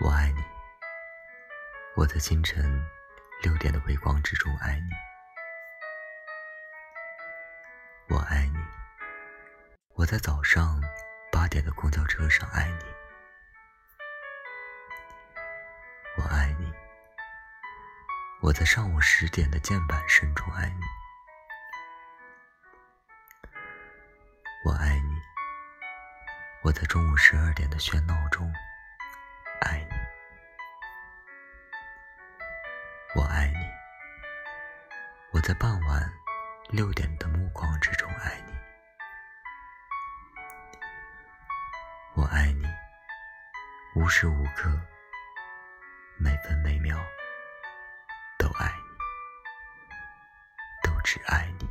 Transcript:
我爱你，我在清晨六点的微光之中爱你。我爱你，我在早上八点的公交车上爱你。我爱你，我在上午十点的键盘声中爱你。我爱你，我在中午十二点的喧闹中我爱你。我在傍晚六点的目光之中爱你。我爱你，无时无刻，每分每秒都爱你。都只爱你。